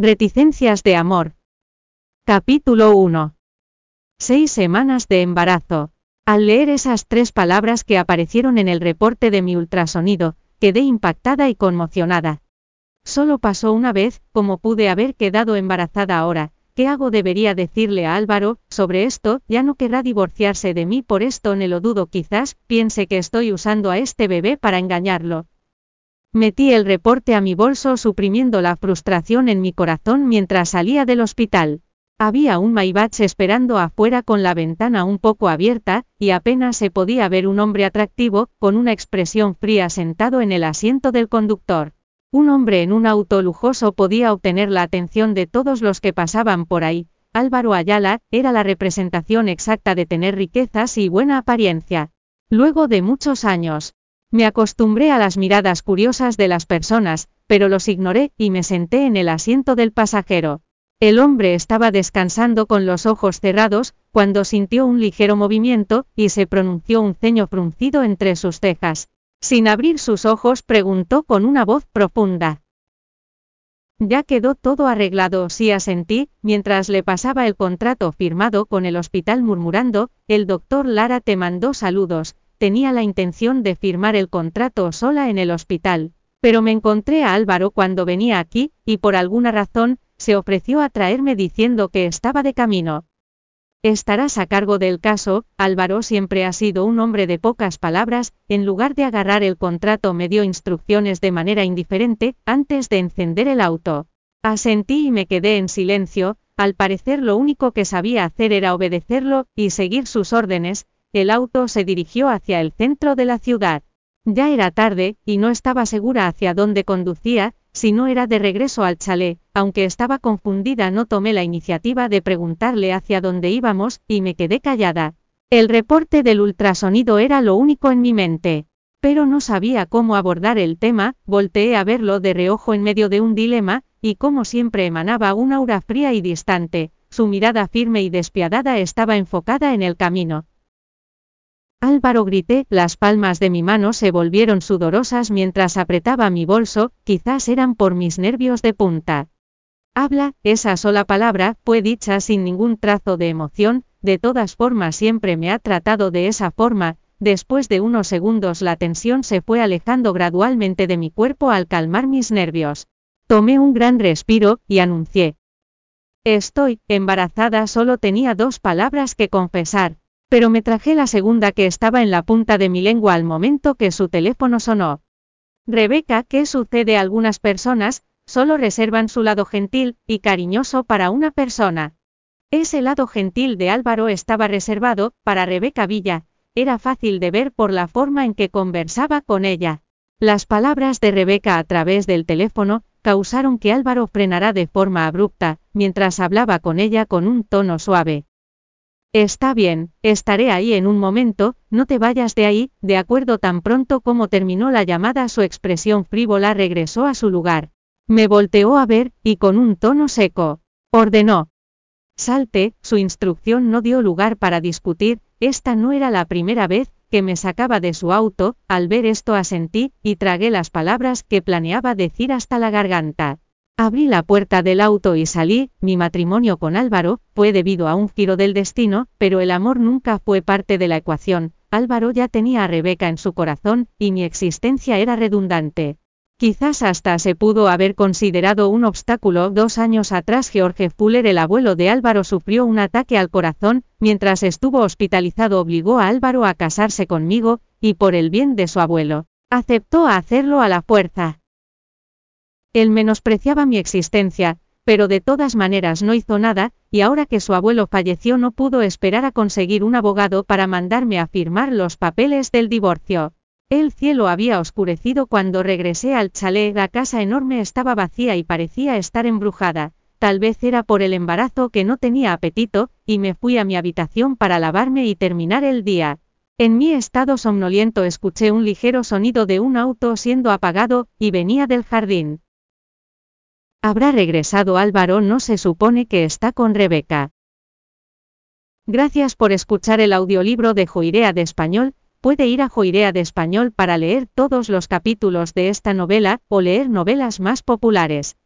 Reticencias de amor. Capítulo 1. Seis semanas de embarazo. Al leer esas tres palabras que aparecieron en el reporte de mi ultrasonido, quedé impactada y conmocionada. Solo pasó una vez, como pude haber quedado embarazada ahora, ¿qué hago? Debería decirle a Álvaro, sobre esto, ya no querrá divorciarse de mí por esto, ne lo dudo quizás, piense que estoy usando a este bebé para engañarlo. Metí el reporte a mi bolso suprimiendo la frustración en mi corazón mientras salía del hospital. Había un Maybach esperando afuera con la ventana un poco abierta, y apenas se podía ver un hombre atractivo, con una expresión fría sentado en el asiento del conductor. Un hombre en un auto lujoso podía obtener la atención de todos los que pasaban por ahí. Álvaro Ayala, era la representación exacta de tener riquezas y buena apariencia. Luego de muchos años, me acostumbré a las miradas curiosas de las personas, pero los ignoré y me senté en el asiento del pasajero. El hombre estaba descansando con los ojos cerrados, cuando sintió un ligero movimiento, y se pronunció un ceño fruncido entre sus cejas. Sin abrir sus ojos preguntó con una voz profunda. Ya quedó todo arreglado, sí asentí, mientras le pasaba el contrato firmado con el hospital murmurando, el doctor Lara te mandó saludos, tenía la intención de firmar el contrato sola en el hospital, pero me encontré a Álvaro cuando venía aquí, y por alguna razón, se ofreció a traerme diciendo que estaba de camino. Estarás a cargo del caso, Álvaro siempre ha sido un hombre de pocas palabras, en lugar de agarrar el contrato me dio instrucciones de manera indiferente, antes de encender el auto. Asentí y me quedé en silencio, al parecer lo único que sabía hacer era obedecerlo, y seguir sus órdenes, el auto se dirigió hacia el centro de la ciudad. Ya era tarde, y no estaba segura hacia dónde conducía, si no era de regreso al chalet, aunque estaba confundida no tomé la iniciativa de preguntarle hacia dónde íbamos, y me quedé callada. El reporte del ultrasonido era lo único en mi mente. Pero no sabía cómo abordar el tema, volteé a verlo de reojo en medio de un dilema, y como siempre emanaba una aura fría y distante, su mirada firme y despiadada estaba enfocada en el camino, Álvaro grité, las palmas de mi mano se volvieron sudorosas mientras apretaba mi bolso, quizás eran por mis nervios de punta. Habla, esa sola palabra, fue dicha sin ningún trazo de emoción, de todas formas siempre me ha tratado de esa forma, después de unos segundos la tensión se fue alejando gradualmente de mi cuerpo al calmar mis nervios. Tomé un gran respiro, y anuncié. Estoy, embarazada solo tenía dos palabras que confesar, pero me traje la segunda que estaba en la punta de mi lengua al momento que su teléfono sonó. Rebeca, ¿qué sucede? Algunas personas, solo reservan su lado gentil y cariñoso para una persona. Ese lado gentil de Álvaro estaba reservado para Rebeca Villa, era fácil de ver por la forma en que conversaba con ella. Las palabras de Rebeca a través del teléfono causaron que Álvaro frenara de forma abrupta, mientras hablaba con ella con un tono suave. Está bien, estaré ahí en un momento, no te vayas de ahí, de acuerdo tan pronto como terminó la llamada su expresión frívola regresó a su lugar. Me volteó a ver, y con un tono seco, ordenó. Salte, su instrucción no dio lugar para discutir, esta no era la primera vez que me sacaba de su auto, al ver esto asentí, y tragué las palabras que planeaba decir hasta la garganta. Abrí la puerta del auto y salí, mi matrimonio con Álvaro, fue debido a un giro del destino, pero el amor nunca fue parte de la ecuación, Álvaro ya tenía a Rebeca en su corazón, y mi existencia era redundante. Quizás hasta se pudo haber considerado un obstáculo. Dos años atrás George Fuller, el abuelo de Álvaro, sufrió un ataque al corazón, mientras estuvo hospitalizado obligó a Álvaro a casarse conmigo, y por el bien de su abuelo, aceptó hacerlo a la fuerza. Él menospreciaba mi existencia, pero de todas maneras no hizo nada, y ahora que su abuelo falleció no pudo esperar a conseguir un abogado para mandarme a firmar los papeles del divorcio. El cielo había oscurecido cuando regresé al chalet, la casa enorme estaba vacía y parecía estar embrujada, tal vez era por el embarazo que no tenía apetito, y me fui a mi habitación para lavarme y terminar el día. En mi estado somnoliento escuché un ligero sonido de un auto siendo apagado, y venía del jardín. Habrá regresado Álvaro, no se supone que está con Rebeca. Gracias por escuchar el audiolibro de Joirea de Español, puede ir a Joirea de Español para leer todos los capítulos de esta novela, o leer novelas más populares.